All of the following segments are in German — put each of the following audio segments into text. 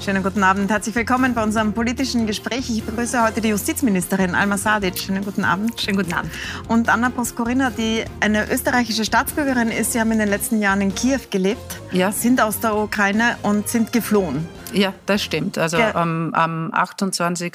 Schönen guten Abend. Herzlich willkommen bei unserem politischen Gespräch. Ich begrüße heute die Justizministerin Alma Sadic. Schönen guten Abend. Schönen guten Abend. Und Anna Poskorina, die eine österreichische Staatsbürgerin ist. Sie haben in den letzten Jahren in Kiew gelebt, ja. sind aus der Ukraine und sind geflohen. Ja, das stimmt. Also ja. am, am 28.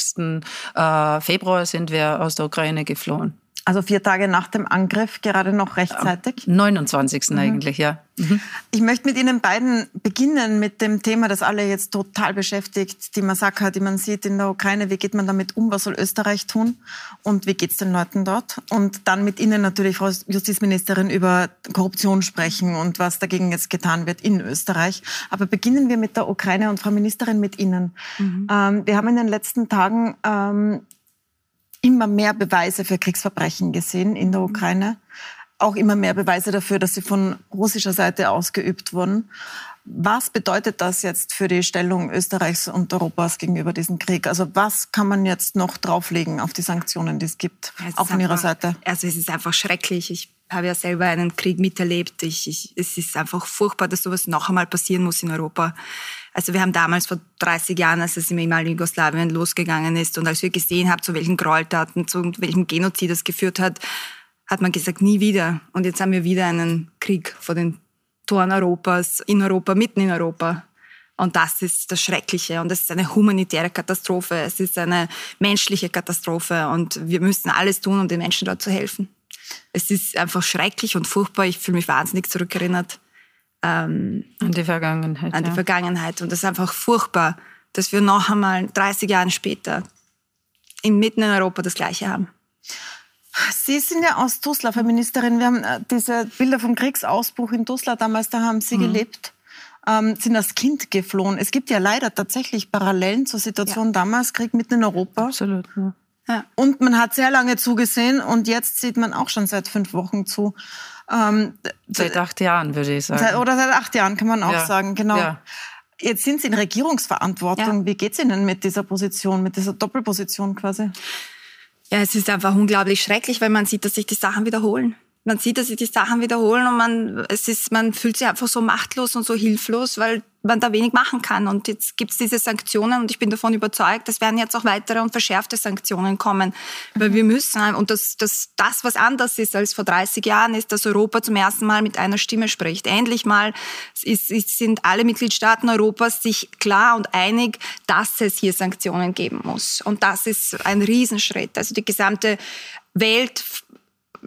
Äh, Februar sind wir aus der Ukraine geflohen. Also vier Tage nach dem Angriff, gerade noch rechtzeitig? Am 29. Mhm. eigentlich, ja. Mhm. Ich möchte mit Ihnen beiden beginnen mit dem Thema, das alle jetzt total beschäftigt, die Massaker, die man sieht in der Ukraine. Wie geht man damit um? Was soll Österreich tun? Und wie geht es den Leuten dort? Und dann mit Ihnen natürlich, Frau Justizministerin, über Korruption sprechen und was dagegen jetzt getan wird in Österreich. Aber beginnen wir mit der Ukraine und Frau Ministerin mit Ihnen. Mhm. Ähm, wir haben in den letzten Tagen ähm, immer mehr Beweise für Kriegsverbrechen gesehen in der mhm. Ukraine. Auch immer mehr Beweise dafür, dass sie von russischer Seite ausgeübt wurden. Was bedeutet das jetzt für die Stellung Österreichs und Europas gegenüber diesem Krieg? Also was kann man jetzt noch drauflegen auf die Sanktionen, die es gibt, es auch von Ihrer Seite? Also es ist einfach schrecklich. Ich habe ja selber einen Krieg miterlebt. Ich, ich, es ist einfach furchtbar, dass sowas noch einmal passieren muss in Europa. Also wir haben damals vor 30 Jahren, als es im ehemaligen Jugoslawien losgegangen ist und als wir gesehen haben, zu welchen Gräueltaten, zu welchem Genozid es geführt hat, hat man gesagt, nie wieder. Und jetzt haben wir wieder einen Krieg vor den Toren Europas, in Europa, mitten in Europa. Und das ist das Schreckliche. Und es ist eine humanitäre Katastrophe. Es ist eine menschliche Katastrophe. Und wir müssen alles tun, um den Menschen dort zu helfen. Es ist einfach schrecklich und furchtbar. Ich fühle mich wahnsinnig zurückerinnert ähm, an die Vergangenheit. An die ja. Vergangenheit. Und das ist einfach furchtbar, dass wir noch einmal 30 Jahre später inmitten in Europa das Gleiche haben. Sie sind ja aus Tuzla, Frau Ministerin. Wir haben äh, diese Bilder vom Kriegsausbruch in Tuzla damals, da haben Sie mhm. gelebt, ähm, sind als Kind geflohen. Es gibt ja leider tatsächlich Parallelen zur Situation ja. damals, Krieg mitten in Europa. Absolut, ja. Ja. Und man hat sehr lange zugesehen und jetzt sieht man auch schon seit fünf Wochen zu. Ähm, seit acht Jahren, würde ich sagen. oder seit acht Jahren kann man auch ja. sagen, genau. Ja. Jetzt sind Sie in Regierungsverantwortung. Ja. Wie geht es Ihnen mit dieser Position, mit dieser Doppelposition quasi? Ja, es ist einfach unglaublich schrecklich, weil man sieht, dass sich die Sachen wiederholen man sieht, dass sich die Sachen wiederholen und man, es ist, man fühlt sich einfach so machtlos und so hilflos, weil man da wenig machen kann. Und jetzt gibt es diese Sanktionen und ich bin davon überzeugt, es werden jetzt auch weitere und verschärfte Sanktionen kommen. Weil wir müssen, und das, das, das, was anders ist als vor 30 Jahren, ist, dass Europa zum ersten Mal mit einer Stimme spricht. Endlich mal ist, ist, sind alle Mitgliedstaaten Europas sich klar und einig, dass es hier Sanktionen geben muss. Und das ist ein Riesenschritt. Also die gesamte Welt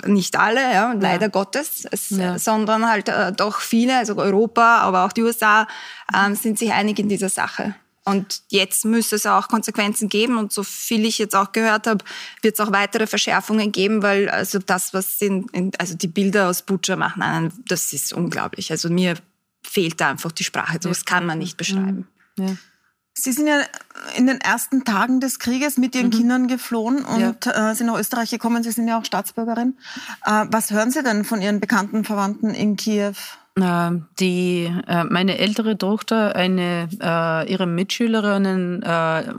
nicht alle, ja, leider ja. Gottes, es, ja. sondern halt äh, doch viele, also Europa, aber auch die USA, ähm, sind sich einig in dieser Sache. Und jetzt müsste es auch Konsequenzen geben. Und so viel ich jetzt auch gehört habe, wird es auch weitere Verschärfungen geben, weil also das, was in, in, also die Bilder aus Butcher machen, einen, das ist unglaublich. Also mir fehlt da einfach die Sprache. Das kann man nicht beschreiben. Ja. Sie sind ja in den ersten Tagen des Krieges mit Ihren mhm. Kindern geflohen und ja. äh, sind nach Österreich gekommen. Sie sind ja auch Staatsbürgerin. Äh, was hören Sie denn von Ihren bekannten Verwandten in Kiew? Die, äh, meine ältere Tochter, eine äh, ihrer Mitschülerinnen äh,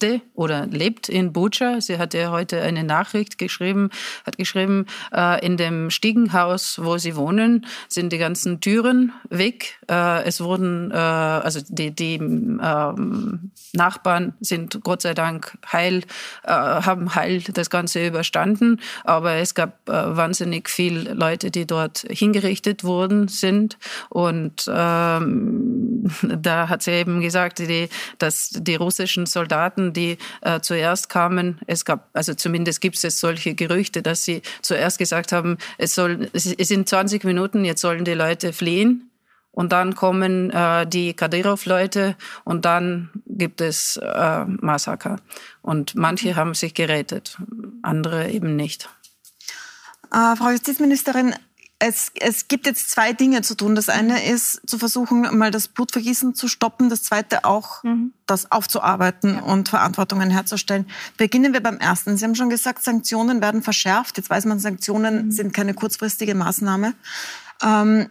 lebte oder lebt in Bucha. Sie hatte heute eine Nachricht geschrieben, hat geschrieben, äh, in dem Stiegenhaus, wo sie wohnen, sind die ganzen Türen weg. Äh, es wurden, äh, also die, die ähm, Nachbarn sind Gott sei Dank heil, äh, haben heil das Ganze überstanden. Aber es gab äh, wahnsinnig viele Leute, die dort hingerichtet wurden sind. Und ähm, da hat sie eben gesagt, die, dass die russischen Soldaten, die äh, zuerst kamen, es gab, also zumindest gibt es solche Gerüchte, dass sie zuerst gesagt haben, es soll, es sind 20 Minuten, jetzt sollen die Leute fliehen. Und dann kommen äh, die Kadyrov-Leute und dann gibt es äh, Massaker. Und manche haben sich gerettet, andere eben nicht. Äh, Frau Justizministerin, es, es gibt jetzt zwei Dinge zu tun. Das eine ist zu versuchen, mal das Blutvergießen zu stoppen. Das zweite auch, mhm. das aufzuarbeiten ja. und Verantwortungen herzustellen. Beginnen wir beim ersten. Sie haben schon gesagt, Sanktionen werden verschärft. Jetzt weiß man, Sanktionen mhm. sind keine kurzfristige Maßnahme. Ähm,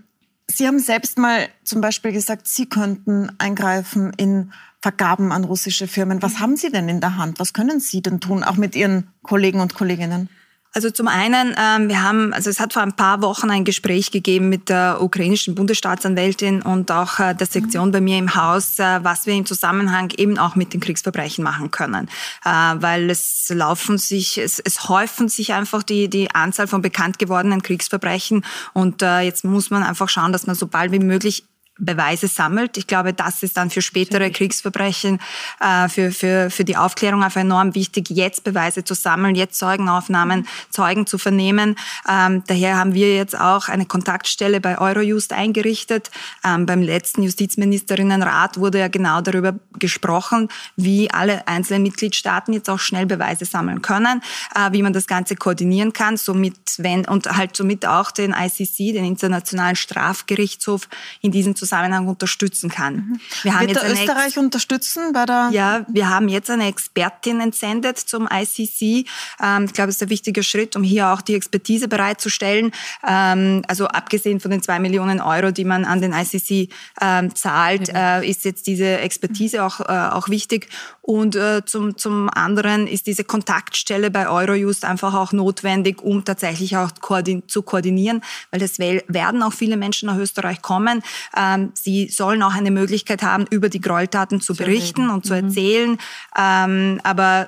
Sie haben selbst mal zum Beispiel gesagt, Sie könnten eingreifen in Vergaben an russische Firmen. Was mhm. haben Sie denn in der Hand? Was können Sie denn tun, auch mit Ihren Kollegen und Kolleginnen? Also zum einen, ähm, wir haben, also es hat vor ein paar Wochen ein Gespräch gegeben mit der ukrainischen Bundesstaatsanwältin und auch äh, der Sektion mhm. bei mir im Haus, äh, was wir im Zusammenhang eben auch mit den Kriegsverbrechen machen können, äh, weil es laufen sich, es, es häufen sich einfach die die Anzahl von bekannt gewordenen Kriegsverbrechen und äh, jetzt muss man einfach schauen, dass man so bald wie möglich Beweise sammelt. Ich glaube, das ist dann für spätere Kriegsverbrechen, äh, für, für, für die Aufklärung einfach enorm wichtig, jetzt Beweise zu sammeln, jetzt Zeugenaufnahmen, Zeugen zu vernehmen. Ähm, daher haben wir jetzt auch eine Kontaktstelle bei Eurojust eingerichtet. Ähm, beim letzten Justizministerinnenrat wurde ja genau darüber gesprochen, wie alle einzelnen Mitgliedstaaten jetzt auch schnell Beweise sammeln können, äh, wie man das Ganze koordinieren kann, somit wenn und halt somit auch den ICC, den Internationalen Strafgerichtshof in diesem Zusammenhang Zusammenhang unterstützen kann. Mhm. Wir haben Wird jetzt Österreich Ex unterstützen bei der? Ja, wir haben jetzt eine Expertin entsendet zum ICC. Ähm, ich glaube, es ist ein wichtiger Schritt, um hier auch die Expertise bereitzustellen. Ähm, also abgesehen von den zwei Millionen Euro, die man an den ICC ähm, zahlt, äh, ist jetzt diese Expertise auch, äh, auch wichtig. Und äh, zum, zum anderen ist diese Kontaktstelle bei Eurojust einfach auch notwendig, um tatsächlich auch koordin zu koordinieren, weil es werden auch viele Menschen nach Österreich kommen. Ähm, sie sollen auch eine Möglichkeit haben, über die Gräueltaten zu berichten und zu mhm. erzählen. Ähm, aber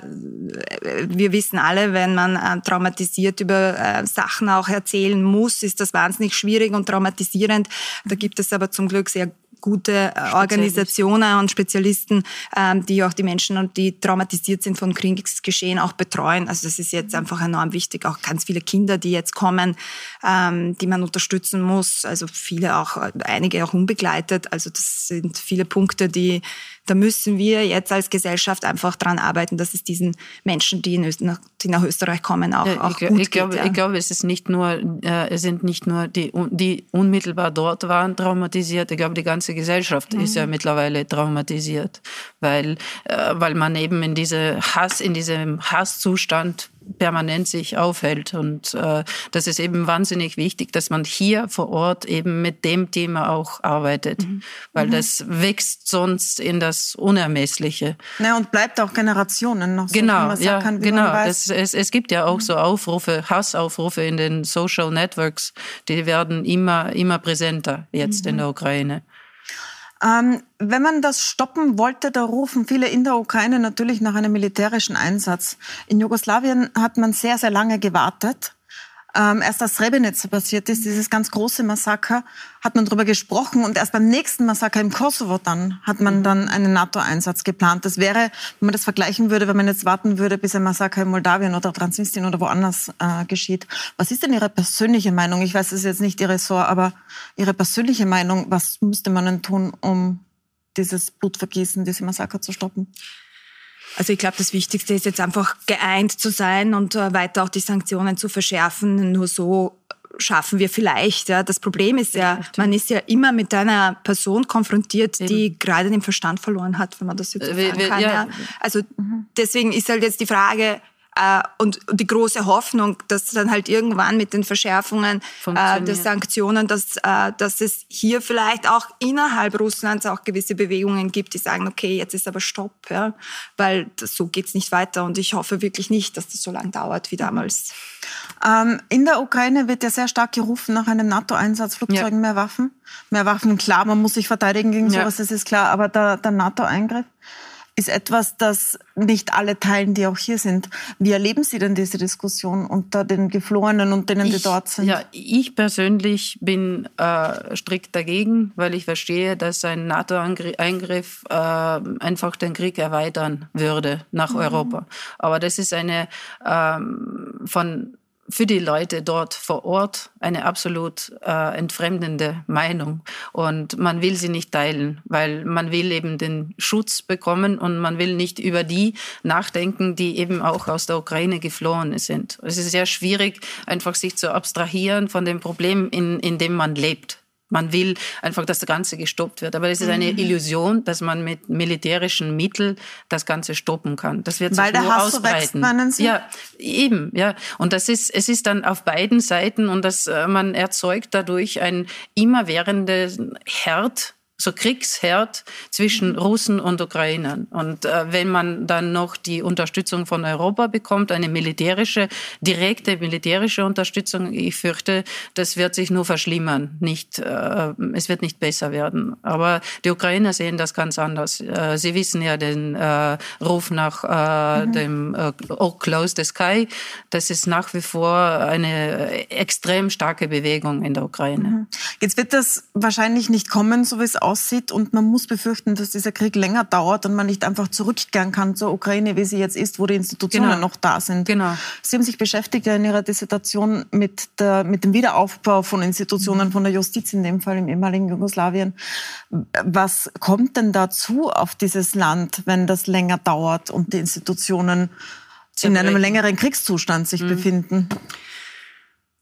äh, wir wissen alle, wenn man äh, traumatisiert über äh, Sachen auch erzählen muss, ist das wahnsinnig schwierig und traumatisierend. Da gibt es aber zum Glück sehr gute äh, Organisationen und Spezialisten, ähm, die auch die Menschen, die traumatisiert sind von Kriegsgeschehen, auch betreuen. Also das ist jetzt einfach enorm wichtig. Auch ganz viele Kinder, die jetzt kommen, ähm, die man unterstützen muss. Also viele auch, einige auch unbegleitet. Also das sind viele Punkte, die da müssen wir jetzt als Gesellschaft einfach dran arbeiten, dass es diesen Menschen, die, nach, die nach Österreich kommen, auch, ja, auch ich, gut ich glaube, ja. Ich glaube, es ist nicht nur, äh, es sind nicht nur die, die unmittelbar dort waren traumatisiert. Ich glaube, die ganze Gesellschaft mhm. ist ja mittlerweile traumatisiert, weil, äh, weil man eben in diese Hass, in diesem Hasszustand permanent sich aufhält. Und äh, das ist eben wahnsinnig wichtig, dass man hier vor Ort eben mit dem Thema auch arbeitet, mhm. weil mhm. das wächst sonst in das Unermessliche. Ja, und bleibt auch Generationen noch so, genau, ja, kann, genau. Es, es, es gibt ja auch mhm. so Aufrufe, Hassaufrufe in den Social Networks, die werden immer, immer präsenter jetzt in mhm. der Ukraine. Ähm, wenn man das stoppen wollte, da rufen viele in der Ukraine natürlich nach einem militärischen Einsatz. In Jugoslawien hat man sehr, sehr lange gewartet. Ähm, erst als Srebrenica passiert ist, dieses ganz große Massaker, hat man darüber gesprochen und erst beim nächsten Massaker im Kosovo dann hat man mhm. dann einen NATO-Einsatz geplant. Das wäre, wenn man das vergleichen würde, wenn man jetzt warten würde, bis ein Massaker in Moldawien oder Transnistrien oder woanders äh, geschieht. Was ist denn Ihre persönliche Meinung? Ich weiß, es ist jetzt nicht Ihr Ressort, aber Ihre persönliche Meinung, was müsste man denn tun, um dieses Blutvergießen, diese Massaker zu stoppen? Also ich glaube, das Wichtigste ist jetzt einfach geeint zu sein und äh, weiter auch die Sanktionen zu verschärfen. Nur so schaffen wir vielleicht. Ja. Das Problem ist ja, man ist ja immer mit einer Person konfrontiert, die Eben. gerade den Verstand verloren hat, wenn man das jetzt so sagen kann. Ja. Ja. Also deswegen ist halt jetzt die Frage, äh, und die große Hoffnung, dass dann halt irgendwann mit den Verschärfungen äh, der Sanktionen, dass, äh, dass es hier vielleicht auch innerhalb Russlands auch gewisse Bewegungen gibt, die sagen, okay, jetzt ist aber Stopp, ja, weil das, so geht's nicht weiter. Und ich hoffe wirklich nicht, dass das so lange dauert wie damals. Ähm, in der Ukraine wird ja sehr stark gerufen nach einem NATO-Einsatz, Flugzeugen, ja. mehr Waffen. Mehr Waffen, klar, man muss sich verteidigen gegen sowas, ja. das ist klar, aber der, der NATO-Eingriff ist etwas, das nicht alle teilen, die auch hier sind. Wie erleben Sie denn diese Diskussion unter den Geflohenen und denen, ich, die dort sind? Ja, ich persönlich bin äh, strikt dagegen, weil ich verstehe, dass ein NATO-Eingriff äh, einfach den Krieg erweitern würde nach mhm. Europa. Aber das ist eine ähm, von für die Leute dort vor Ort eine absolut äh, entfremdende Meinung. Und man will sie nicht teilen, weil man will eben den Schutz bekommen und man will nicht über die nachdenken, die eben auch aus der Ukraine geflohen sind. Es ist sehr schwierig, einfach sich zu abstrahieren von dem Problem, in, in dem man lebt. Man will einfach, dass das Ganze gestoppt wird. Aber es ist eine mhm. Illusion, dass man mit militärischen Mitteln das Ganze stoppen kann. Das wird sich Weil nur Hass ausbreiten. Wächst, Sie? Ja, eben, ja. Und das ist, es ist dann auf beiden Seiten und das, äh, man erzeugt dadurch ein immerwährenden Herd so Kriegsherd zwischen Russen und Ukrainern. Und äh, wenn man dann noch die Unterstützung von Europa bekommt, eine militärische, direkte militärische Unterstützung, ich fürchte, das wird sich nur verschlimmern, nicht, äh, es wird nicht besser werden. Aber die Ukrainer sehen das ganz anders. Äh, sie wissen ja den äh, Ruf nach äh, mhm. dem Oh Close the Sky. Das ist nach wie vor eine extrem starke Bewegung in der Ukraine. Mhm. Jetzt wird das wahrscheinlich nicht kommen, so wie es aussieht. Und man muss befürchten, dass dieser Krieg länger dauert und man nicht einfach zurückkehren kann zur Ukraine, wie sie jetzt ist, wo die Institutionen genau. noch da sind. Genau. Sie haben sich beschäftigt in Ihrer Dissertation mit, der, mit dem Wiederaufbau von Institutionen, von der Justiz in dem Fall im ehemaligen Jugoslawien. Was kommt denn dazu auf dieses Land, wenn das länger dauert und die Institutionen in einem längeren Kriegszustand sich mhm. befinden?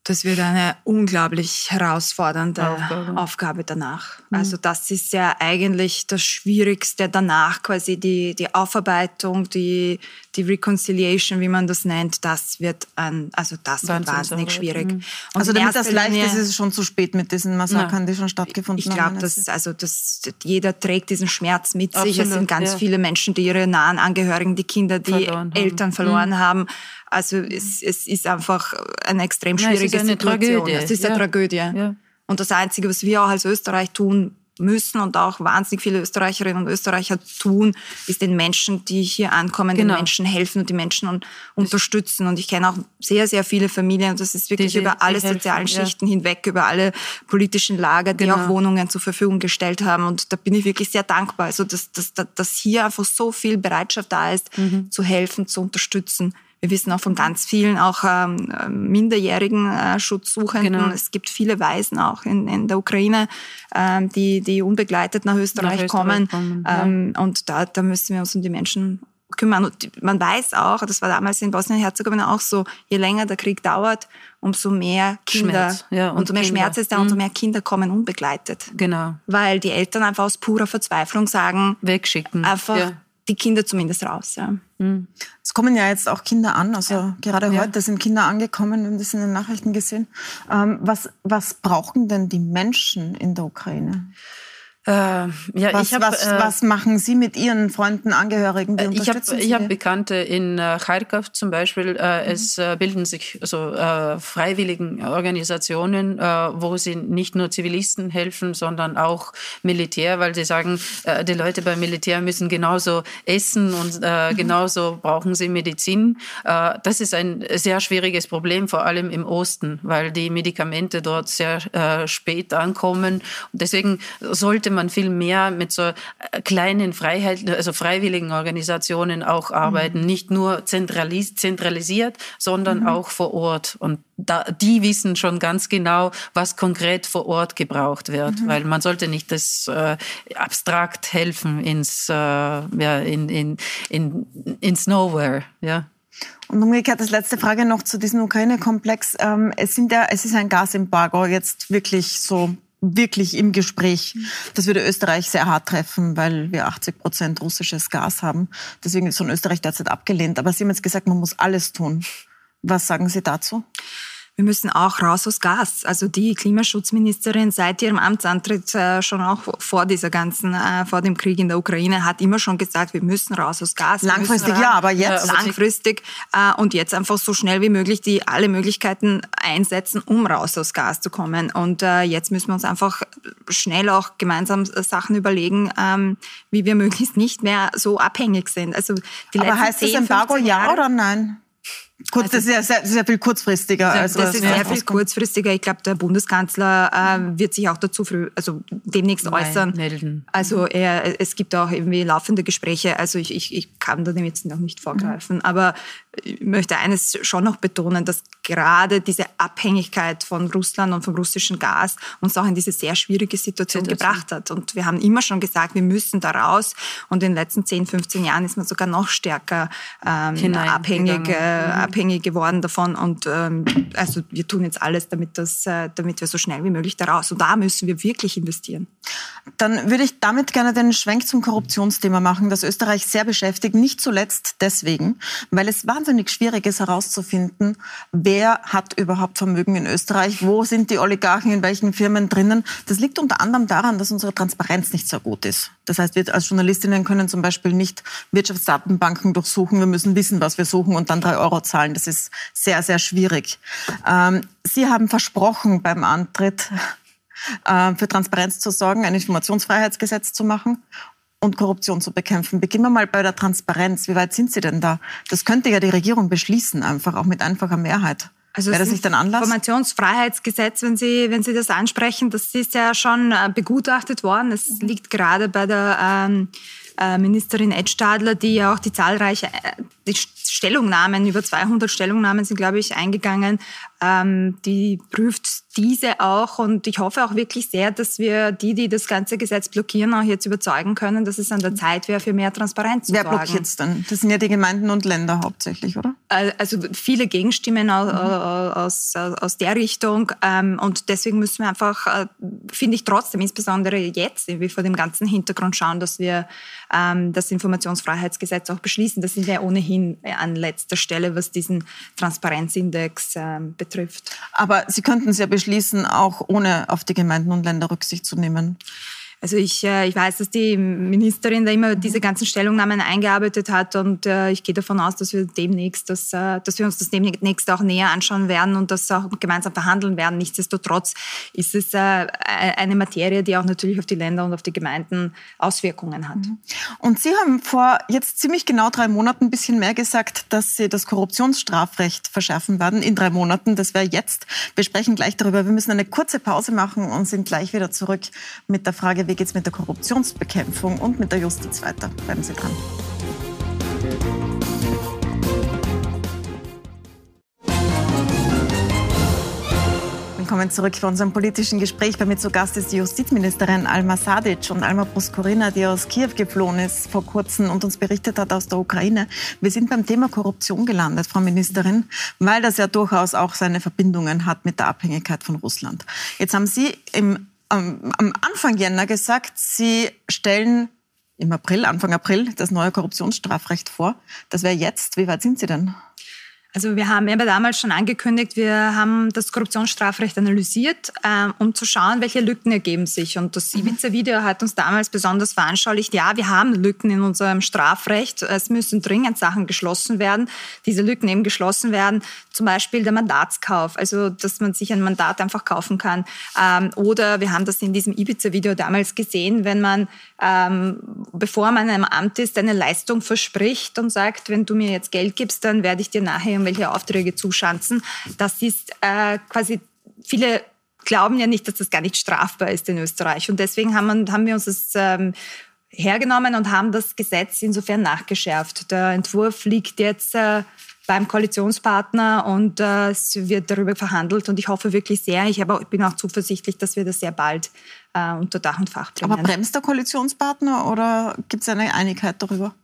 Das wird eine unglaublich herausfordernde Aufgabe, Aufgabe danach. Mhm. Also das ist ja eigentlich das Schwierigste danach, quasi die, die Aufarbeitung, die, die Reconciliation, wie man das nennt, das wird ein, also das wird wahnsinnig schwierig. Mhm. also damit das leicht ist, ist es schon zu spät mit diesen Massakern, die schon stattgefunden ich haben. Ich glaube, dass also dass jeder trägt diesen Schmerz mit Absolut, sich. Es sind ganz ja. viele Menschen, die ihre nahen Angehörigen, die Kinder, die verloren Eltern verloren mhm. haben also es, es ist einfach eine extrem schwierige ja, es ist eine Situation. Tragödie. Es ist eine ja. Tragödie. Ja. Und das Einzige, was wir auch als Österreich tun müssen und auch wahnsinnig viele Österreicherinnen und Österreicher tun, ist den Menschen, die hier ankommen, genau. den Menschen helfen und die Menschen un unterstützen. Und ich kenne auch sehr, sehr viele Familien, und das ist wirklich die, über alle sozialen helfen, Schichten ja. hinweg, über alle politischen Lager, die genau. auch Wohnungen zur Verfügung gestellt haben. Und da bin ich wirklich sehr dankbar. Also, dass, dass, dass hier einfach so viel Bereitschaft da ist, mhm. zu helfen, zu unterstützen. Wir wissen auch von ganz vielen auch ähm, minderjährigen äh, Schutzsuchenden. Genau. Es gibt viele Waisen auch in, in der Ukraine, ähm, die, die unbegleitet nach Österreich, nach Österreich kommen. kommen ähm, ja. Und da, da müssen wir uns um die Menschen kümmern. Und man weiß auch, das war damals in Bosnien-Herzegowina auch so, je länger der Krieg dauert, umso mehr Kinder, ja, und umso mehr Kinder. Schmerz ist da, umso mhm. mehr Kinder kommen unbegleitet. Genau. Weil die Eltern einfach aus purer Verzweiflung sagen, wegschicken. Einfach ja die Kinder zumindest raus. Ja. Mhm. Es kommen ja jetzt auch Kinder an, also ja. gerade ja. heute sind Kinder angekommen, wir haben das in den Nachrichten gesehen. Ähm, was, was brauchen denn die Menschen in der Ukraine? Äh, ja, was, hab, was, äh, was, machen Sie mit Ihren Freunden, Angehörigen? Wie äh, ich habe hab Bekannte in äh, Kharkov zum Beispiel. Äh, mhm. Es äh, bilden sich so äh, freiwilligen Organisationen, wo sie nicht nur Zivilisten helfen, sondern auch Militär, weil sie sagen, die Leute beim Militär müssen genauso essen und mhm. genauso brauchen sie Medizin. Das ist ein sehr schwieriges Problem, vor allem im Osten, weil die Medikamente dort sehr spät ankommen. Deswegen sollte sollte man viel mehr mit so äh, kleinen Freiheiten, also freiwilligen Organisationen auch arbeiten, mhm. nicht nur zentralis zentralisiert, sondern mhm. auch vor Ort. Und da, die wissen schon ganz genau, was konkret vor Ort gebraucht wird, mhm. weil man sollte nicht das äh, abstrakt helfen ins, äh, ja, in, in, in, ins Nowhere, ja. Und umgekehrt, das letzte Frage noch zu diesem Ukraine-Komplex. Ähm, es, sind ja, es ist ein Gasembargo jetzt wirklich so wirklich im Gespräch. Das würde Österreich sehr hart treffen, weil wir 80 Prozent russisches Gas haben. Deswegen ist von Österreich derzeit abgelehnt. Aber Sie haben jetzt gesagt, man muss alles tun. Was sagen Sie dazu? Wir müssen auch raus aus Gas. Also die Klimaschutzministerin seit ihrem Amtsantritt äh, schon auch vor dieser ganzen, äh, vor dem Krieg in der Ukraine hat immer schon gesagt, wir müssen raus aus Gas. Langfristig ja, aber jetzt langfristig äh, und jetzt einfach so schnell wie möglich die alle Möglichkeiten einsetzen, um raus aus Gas zu kommen. Und äh, jetzt müssen wir uns einfach schnell auch gemeinsam Sachen überlegen, ähm, wie wir möglichst nicht mehr so abhängig sind. Also die aber heißt 10, das Embargo ja oder nein? Kurz, also, das ist ja sehr, sehr viel kurzfristiger. Das, also das ist sehr viel kurzfristiger. Ich glaube, der Bundeskanzler äh, wird sich auch dazu früh, also demnächst Nein, äußern. Melden. Also er, es gibt auch irgendwie laufende Gespräche. Also ich, ich, ich kann da dem jetzt noch nicht vorgreifen. Mhm. Aber ich möchte eines schon noch betonen, dass gerade diese Abhängigkeit von Russland und vom russischen Gas uns auch in diese sehr schwierige Situation, Situation, gebracht hat. Und wir haben immer schon gesagt, wir müssen da raus. Und in den letzten 10, 15 Jahren ist man sogar noch stärker ähm, abhängig, äh, mhm. Abhängig geworden davon. Und ähm, also wir tun jetzt alles, damit, das, äh, damit wir so schnell wie möglich da raus. Und da müssen wir wirklich investieren. Dann würde ich damit gerne den Schwenk zum Korruptionsthema machen, das Österreich sehr beschäftigt. Nicht zuletzt deswegen, weil es wahnsinnig schwierig ist herauszufinden, wer hat überhaupt Vermögen in Österreich, wo sind die Oligarchen, in welchen Firmen drinnen. Das liegt unter anderem daran, dass unsere Transparenz nicht so gut ist. Das heißt, wir als Journalistinnen können zum Beispiel nicht Wirtschaftsdatenbanken durchsuchen. Wir müssen wissen, was wir suchen und dann drei Euro zahlen. Das ist sehr, sehr schwierig. Ähm, Sie haben versprochen beim Antritt, äh, für Transparenz zu sorgen, ein Informationsfreiheitsgesetz zu machen und Korruption zu bekämpfen. Beginnen wir mal bei der Transparenz. Wie weit sind Sie denn da? Das könnte ja die Regierung beschließen, einfach auch mit einfacher Mehrheit. Also Wäre das nicht ein Anlass? Informationsfreiheitsgesetz, wenn Sie, wenn Sie das ansprechen, das ist ja schon äh, begutachtet worden. Es mhm. liegt gerade bei der ähm, äh, Ministerin Ed Stadler, die ja auch die zahlreiche äh, die Stellungnahmen, über 200 Stellungnahmen sind, glaube ich, eingegangen. Ähm, die prüft diese auch und ich hoffe auch wirklich sehr, dass wir die, die das ganze Gesetz blockieren, auch jetzt überzeugen können, dass es an der Zeit wäre, für mehr Transparenz zu Wer sorgen. Wer blockiert es dann? Das sind ja die Gemeinden und Länder hauptsächlich, oder? Also viele Gegenstimmen aus, mhm. aus, aus, der Richtung ähm, und deswegen müssen wir einfach, äh, finde ich trotzdem, insbesondere jetzt, wie vor dem ganzen Hintergrund schauen, dass wir ähm, das Informationsfreiheitsgesetz auch beschließen. Das sind ja ohnehin an letzter Stelle, was diesen Transparenzindex ähm, betrifft. Aber Sie könnten es ja beschließen, auch ohne auf die Gemeinden und Länder Rücksicht zu nehmen. Also ich, äh, ich weiß, dass die Ministerin da immer diese ganzen Stellungnahmen eingearbeitet hat und äh, ich gehe davon aus, dass wir demnächst, das, äh, dass wir uns das demnächst auch näher anschauen werden und das auch gemeinsam verhandeln werden. Nichtsdestotrotz ist es eine Materie, die auch natürlich auf die Länder und auf die Gemeinden Auswirkungen hat. Mhm. Und Sie haben vor jetzt ziemlich genau drei Monaten ein bisschen mehr gesagt, dass Sie das Korruptionsstrafrecht verschärfen werden in drei Monaten. Das wäre jetzt. Wir sprechen gleich darüber. Wir müssen eine kurze Pause machen und sind gleich wieder zurück mit der Frage, wie geht es mit der Korruptionsbekämpfung und mit der Justiz weiter. Bleiben Sie dran. Willkommen zurück bei unserem politischen Gespräch. Bei mir zu Gast ist die Justizministerin Alma Sadic und Alma Proskorina, die aus Kiew geflohen ist vor kurzem und uns berichtet hat aus der Ukraine. Wir sind beim Thema Korruption gelandet, Frau Ministerin, weil das ja durchaus auch seine Verbindungen hat mit der Abhängigkeit von Russland. Jetzt haben Sie im am, am Anfang Jänner gesagt, Sie stellen im April, Anfang April, das neue Korruptionsstrafrecht vor. Das wäre jetzt. Wie weit sind Sie denn? Also wir haben aber damals schon angekündigt, wir haben das Korruptionsstrafrecht analysiert, ähm, um zu schauen, welche Lücken ergeben sich. Und das mhm. Ibiza-Video hat uns damals besonders veranschaulicht, ja, wir haben Lücken in unserem Strafrecht. Es müssen dringend Sachen geschlossen werden. Diese Lücken eben geschlossen werden, zum Beispiel der Mandatskauf, also dass man sich ein Mandat einfach kaufen kann. Ähm, oder wir haben das in diesem Ibiza-Video damals gesehen, wenn man, ähm, bevor man im Amt ist, eine Leistung verspricht und sagt, wenn du mir jetzt Geld gibst, dann werde ich dir nachher irgendwelche Aufträge zuschanzen. Das ist äh, quasi, viele glauben ja nicht, dass das gar nicht strafbar ist in Österreich. Und deswegen haben, haben wir uns das ähm, hergenommen und haben das Gesetz insofern nachgeschärft. Der Entwurf liegt jetzt äh, beim Koalitionspartner und äh, es wird darüber verhandelt und ich hoffe wirklich sehr, ich, habe, ich bin auch zuversichtlich, dass wir das sehr bald äh, unter Dach und Fach bringen. Aber bremst der Koalitionspartner oder gibt es eine Einigkeit darüber?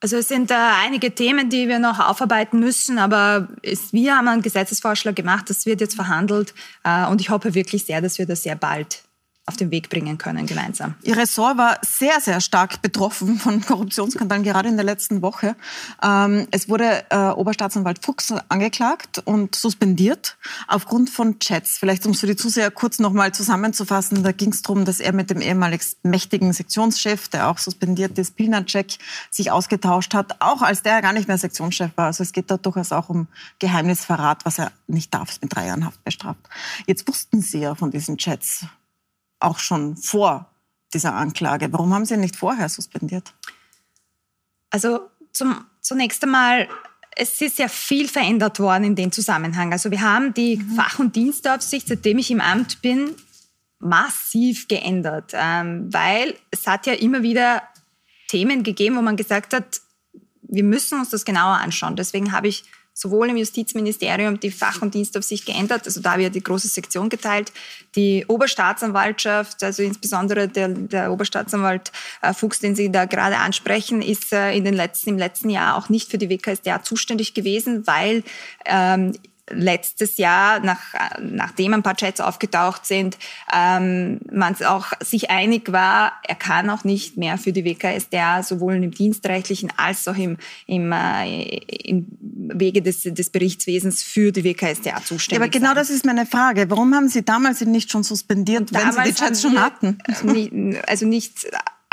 Also es sind äh, einige Themen, die wir noch aufarbeiten müssen, aber es, wir haben einen Gesetzesvorschlag gemacht, das wird jetzt verhandelt äh, und ich hoffe wirklich sehr, dass wir das sehr bald auf den Weg bringen können gemeinsam. Ihr Ressort war sehr, sehr stark betroffen von Korruptionsskandalen, gerade in der letzten Woche. Ähm, es wurde äh, Oberstaatsanwalt Fuchs angeklagt und suspendiert aufgrund von Chats. Vielleicht, um es für die Zuseher kurz nochmal zusammenzufassen, da ging es darum, dass er mit dem ehemaligen mächtigen Sektionschef, der auch suspendiert ist, Pilnacek, sich ausgetauscht hat, auch als der gar nicht mehr Sektionschef war. Also es geht da durchaus auch um Geheimnisverrat, was er nicht darf, mit drei Jahren Haft bestraft. Jetzt wussten Sie ja von diesen Chats auch schon vor dieser Anklage. Warum haben Sie ihn nicht vorher suspendiert? Also zum, zunächst einmal, es ist ja viel verändert worden in dem Zusammenhang. Also wir haben die mhm. Fach- und Dienstaufsicht, seitdem ich im Amt bin, massiv geändert, ähm, weil es hat ja immer wieder Themen gegeben, wo man gesagt hat, wir müssen uns das genauer anschauen. Deswegen habe ich sowohl im Justizministerium die Fach- und Dienstaufsicht geändert, also da wird die große Sektion geteilt. Die Oberstaatsanwaltschaft, also insbesondere der, der Oberstaatsanwalt äh, Fuchs, den Sie da gerade ansprechen, ist äh, in den letzten, im letzten Jahr auch nicht für die WKSDA zuständig gewesen, weil ähm, letztes Jahr, nach, nachdem ein paar Chats aufgetaucht sind, ähm, man auch sich einig war, er kann auch nicht mehr für die WKSDA sowohl im dienstrechtlichen als auch im, im, äh, im Wege des, des Berichtswesens für die WKSDA zuständig ja, aber genau sein. das ist meine Frage. Warum haben Sie damals ihn nicht schon suspendiert, wenn Sie die Chats schon hatten? Also nicht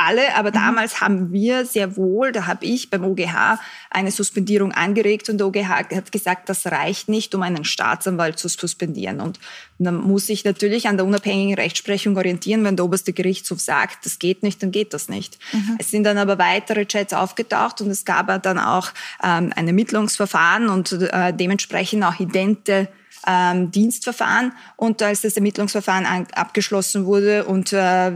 alle, aber mhm. damals haben wir sehr wohl, da habe ich beim OGH eine Suspendierung angeregt und der OGH hat gesagt, das reicht nicht, um einen Staatsanwalt zu suspendieren. Und dann muss ich natürlich an der unabhängigen Rechtsprechung orientieren. Wenn der oberste Gerichtshof sagt, das geht nicht, dann geht das nicht. Mhm. Es sind dann aber weitere Chats aufgetaucht und es gab dann auch ähm, ein Ermittlungsverfahren und äh, dementsprechend auch idente ähm, Dienstverfahren. Und als das Ermittlungsverfahren an, abgeschlossen wurde und äh,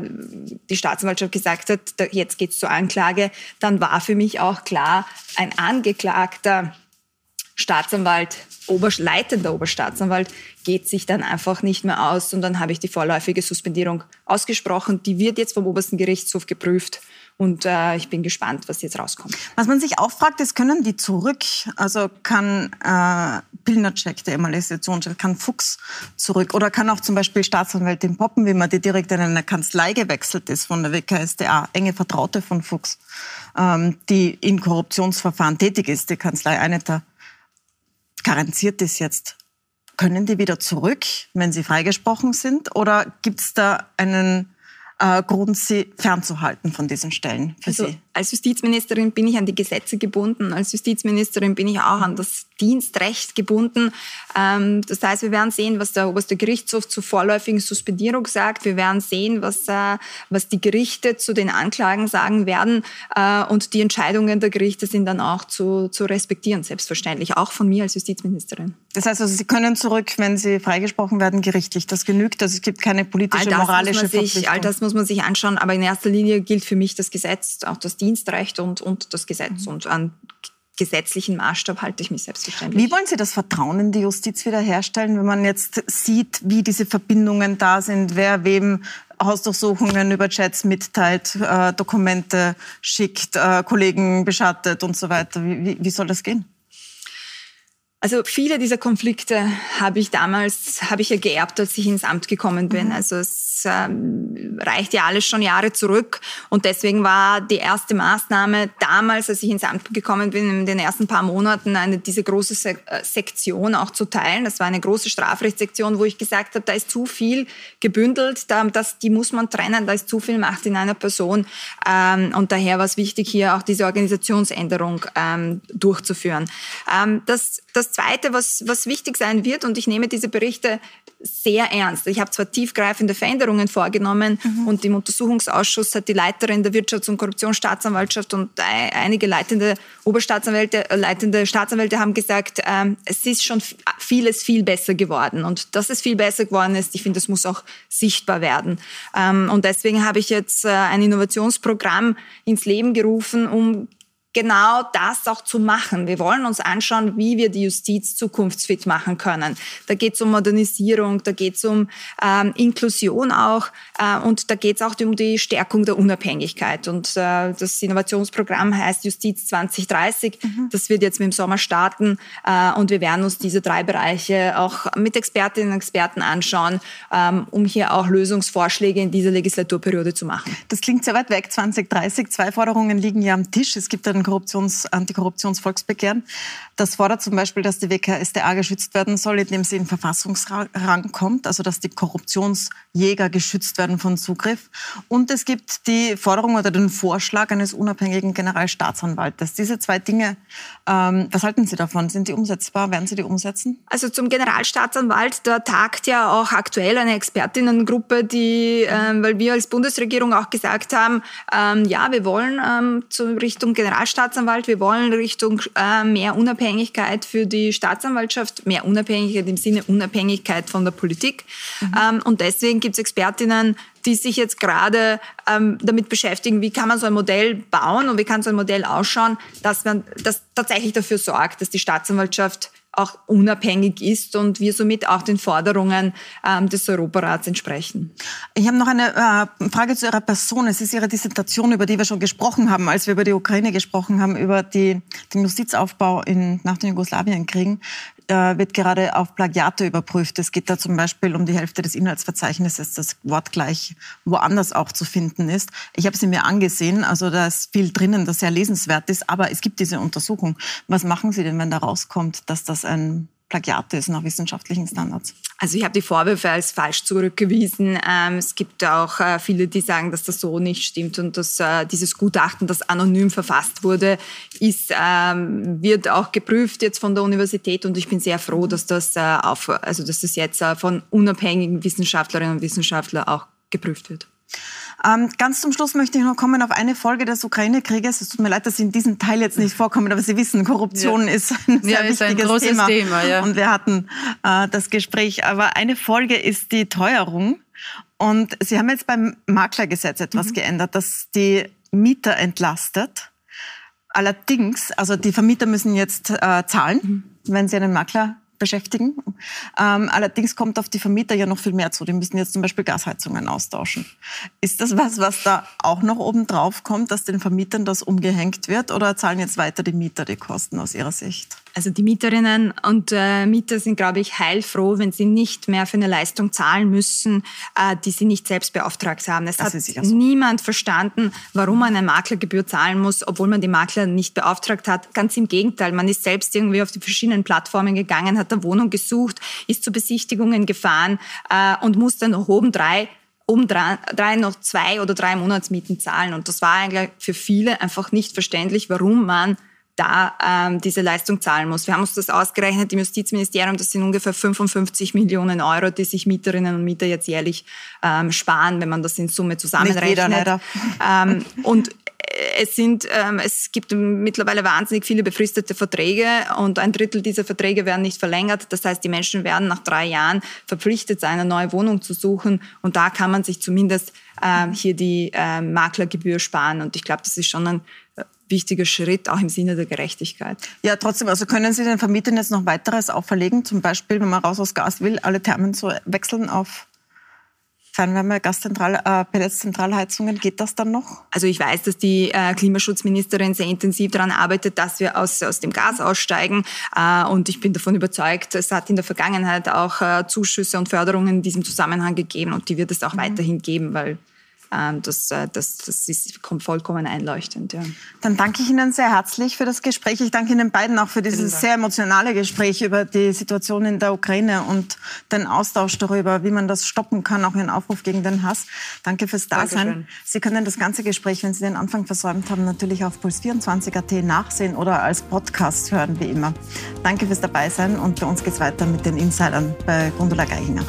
die Staatsanwaltschaft gesagt hat, da, jetzt geht's zur Anklage, dann war für mich auch klar, ein angeklagter Staatsanwalt, Oberst leitender Oberstaatsanwalt geht sich dann einfach nicht mehr aus und dann habe ich die vorläufige Suspendierung ausgesprochen. Die wird jetzt vom obersten Gerichtshof geprüft und äh, ich bin gespannt, was jetzt rauskommt. Was man sich auch fragt, ist, können die zurück? Also kann äh, Pilnacek, der ehemalige kann Fuchs zurück? Oder kann auch zum Beispiel Staatsanwältin Poppen, wie man die direkt in eine Kanzlei gewechselt ist von der WKSDA, enge Vertraute von Fuchs, ähm, die in Korruptionsverfahren tätig ist, die Kanzlei Eineter, karenziert ist jetzt. Können die wieder zurück, wenn sie freigesprochen sind? Oder gibt es da einen äh, Grund, sie fernzuhalten von diesen Stellen für also, Sie? Als Justizministerin bin ich an die Gesetze gebunden. Als Justizministerin bin ich auch an das Dienstrecht gebunden. Ähm, das heißt, wir werden sehen, was der oberste Gerichtshof zur vorläufigen Suspendierung sagt. Wir werden sehen, was, äh, was die Gerichte zu den Anklagen sagen werden. Äh, und die Entscheidungen der Gerichte sind dann auch zu, zu respektieren, selbstverständlich, auch von mir als Justizministerin. Das heißt also, Sie können zurück, wenn Sie freigesprochen werden, gerichtlich. Das genügt. Also es gibt keine politische, moralische sich, Verpflichtung. All das muss man sich anschauen. Aber in erster Linie gilt für mich das Gesetz, auch das Dienstrecht und, und das Gesetz. Mhm. Und an gesetzlichen Maßstab halte ich mich selbstverständlich. Wie wollen Sie das Vertrauen in die Justiz wiederherstellen, wenn man jetzt sieht, wie diese Verbindungen da sind, wer wem Hausdurchsuchungen über Chats mitteilt, äh, Dokumente schickt, äh, Kollegen beschattet und so weiter? Wie, wie, wie soll das gehen? Also viele dieser Konflikte habe ich damals, habe ich ja geerbt, als ich ins Amt gekommen bin. Mhm. Also es ähm, reicht ja alles schon Jahre zurück und deswegen war die erste Maßnahme damals, als ich ins Amt gekommen bin, in den ersten paar Monaten eine, diese große Se äh, Sektion auch zu teilen. Das war eine große Strafrechtssektion, wo ich gesagt habe, da ist zu viel gebündelt, da, das, die muss man trennen, da ist zu viel Macht in einer Person ähm, und daher war es wichtig, hier auch diese Organisationsänderung ähm, durchzuführen. Ähm, das, das das Zweite, was, was wichtig sein wird, und ich nehme diese Berichte sehr ernst. Ich habe zwar tiefgreifende Veränderungen vorgenommen mhm. und im Untersuchungsausschuss hat die Leiterin der Wirtschafts- und Korruptionsstaatsanwaltschaft und einige leitende Oberstaatsanwälte, äh, leitende Staatsanwälte haben gesagt, ähm, es ist schon vieles viel besser geworden. Und dass es viel besser geworden ist, ich finde, das muss auch sichtbar werden. Ähm, und deswegen habe ich jetzt äh, ein Innovationsprogramm ins Leben gerufen, um genau das auch zu machen. Wir wollen uns anschauen, wie wir die Justiz zukunftsfit machen können. Da geht es um Modernisierung, da geht es um ähm, Inklusion auch äh, und da geht es auch um die Stärkung der Unabhängigkeit. Und äh, das Innovationsprogramm heißt Justiz 2030. Mhm. Das wird jetzt mit dem Sommer starten äh, und wir werden uns diese drei Bereiche auch mit Expertinnen und Experten anschauen, ähm, um hier auch Lösungsvorschläge in dieser Legislaturperiode zu machen. Das klingt sehr weit weg, 2030. Zwei Forderungen liegen ja am Tisch. Es gibt einen Korruptions-, Antikorruptionsvolksbegehren. Das fordert zum Beispiel, dass die WKSDA geschützt werden soll, indem sie in Verfassungsrang kommt, also dass die Korruptionsjäger geschützt werden von Zugriff. Und es gibt die Forderung oder den Vorschlag eines unabhängigen Generalstaatsanwaltes. Diese zwei Dinge, ähm, was halten Sie davon? Sind die umsetzbar? Werden Sie die umsetzen? Also zum Generalstaatsanwalt, da tagt ja auch aktuell eine Expertinnengruppe, die, ähm, weil wir als Bundesregierung auch gesagt haben, ähm, ja, wir wollen ähm, zur Richtung Generalstaatsanwalt Staatsanwalt. Wir wollen Richtung äh, mehr Unabhängigkeit für die Staatsanwaltschaft, mehr Unabhängigkeit im Sinne Unabhängigkeit von der Politik. Mhm. Ähm, und deswegen gibt es Expertinnen, die sich jetzt gerade ähm, damit beschäftigen, wie kann man so ein Modell bauen und wie kann so ein Modell ausschauen, dass man das tatsächlich dafür sorgt, dass die Staatsanwaltschaft auch unabhängig ist und wir somit auch den Forderungen ähm, des Europarats entsprechen. Ich habe noch eine äh, Frage zu Ihrer Person. Es ist Ihre Dissertation, über die wir schon gesprochen haben, als wir über die Ukraine gesprochen haben, über die, den Justizaufbau in, nach den Jugoslawienkriegen äh, wird gerade auf Plagiate überprüft. Es geht da zum Beispiel um die Hälfte des Inhaltsverzeichnisses, das wortgleich woanders auch zu finden ist. Ich habe sie mir angesehen, also da ist viel drinnen, das sehr lesenswert ist, aber es gibt diese Untersuchung. Was machen Sie denn, wenn da rauskommt, dass das ein Plagiat ist nach wissenschaftlichen Standards? Also ich habe die Vorwürfe als falsch zurückgewiesen. Ähm, es gibt auch äh, viele, die sagen, dass das so nicht stimmt und dass äh, dieses Gutachten, das anonym verfasst wurde, ist, ähm, wird auch geprüft jetzt von der Universität und ich bin sehr froh, dass das, äh, auf, also dass das jetzt von unabhängigen Wissenschaftlerinnen und Wissenschaftlern auch geprüft wird. Ähm, ganz zum Schluss möchte ich noch kommen auf eine Folge des Ukraine-Krieges. Es tut mir leid, dass Sie in diesem Teil jetzt nicht vorkommen, aber Sie wissen, Korruption ja. ist ein sehr ja, ist wichtiges ein großes Thema. Thema ja. Und wir hatten äh, das Gespräch. Aber eine Folge ist die Teuerung. Und Sie haben jetzt beim Maklergesetz etwas mhm. geändert, das die Mieter entlastet. Allerdings, also die Vermieter müssen jetzt äh, zahlen, mhm. wenn sie einen Makler beschäftigen. Ähm, allerdings kommt auf die Vermieter ja noch viel mehr zu. Die müssen jetzt zum Beispiel Gasheizungen austauschen. Ist das was, was da auch noch oben drauf kommt, dass den Vermietern das umgehängt wird oder zahlen jetzt weiter die Mieter die Kosten aus ihrer Sicht? Also die Mieterinnen und äh, Mieter sind, glaube ich, heilfroh, wenn sie nicht mehr für eine Leistung zahlen müssen, äh, die sie nicht selbst beauftragt haben. Es das hat so. niemand verstanden, warum man eine Maklergebühr zahlen muss, obwohl man die Makler nicht beauftragt hat. Ganz im Gegenteil, man ist selbst irgendwie auf die verschiedenen Plattformen gegangen, hat eine Wohnung gesucht, ist zu Besichtigungen gefahren äh, und muss dann noch oben drei um drei, drei noch zwei oder drei Monatsmieten zahlen. Und das war eigentlich für viele einfach nicht verständlich, warum man da ähm, diese Leistung zahlen muss. Wir haben uns das ausgerechnet im Justizministerium, das sind ungefähr 55 Millionen Euro, die sich Mieterinnen und Mieter jetzt jährlich ähm, sparen, wenn man das in Summe zusammenrechnet. Nicht jeder, leider. Ähm, und es sind, ähm, es gibt mittlerweile wahnsinnig viele befristete Verträge und ein Drittel dieser Verträge werden nicht verlängert. Das heißt, die Menschen werden nach drei Jahren verpflichtet sein, eine neue Wohnung zu suchen und da kann man sich zumindest ähm, hier die ähm, Maklergebühr sparen und ich glaube, das ist schon ein wichtiger Schritt, auch im Sinne der Gerechtigkeit. Ja, trotzdem, also können Sie den Vermietern jetzt noch weiteres auferlegen? Zum Beispiel, wenn man raus aus Gas will, alle Thermen zu wechseln auf Fernwärme, Gaszentral, äh, Pelletszentralheizungen, geht das dann noch? Also ich weiß, dass die äh, Klimaschutzministerin sehr intensiv daran arbeitet, dass wir aus, aus dem Gas aussteigen. Äh, und ich bin davon überzeugt, es hat in der Vergangenheit auch äh, Zuschüsse und Förderungen in diesem Zusammenhang gegeben und die wird es auch mhm. weiterhin geben, weil das, äh, das, das ist vollkommen einleuchtend. Ja. Dann danke ich Ihnen sehr herzlich für das Gespräch. Ich danke Ihnen beiden auch für dieses sehr emotionale Gespräch über die Situation in der Ukraine und den Austausch darüber, wie man das stoppen kann, auch Ihren Aufruf gegen den Hass. Danke fürs Dasein. Sie können das ganze Gespräch, wenn Sie den Anfang versäumt haben, natürlich auf puls24.at nachsehen oder als Podcast hören, wie immer. Danke fürs Dabeisein und bei uns geht es weiter mit den Insidern bei Gundula Geichinger.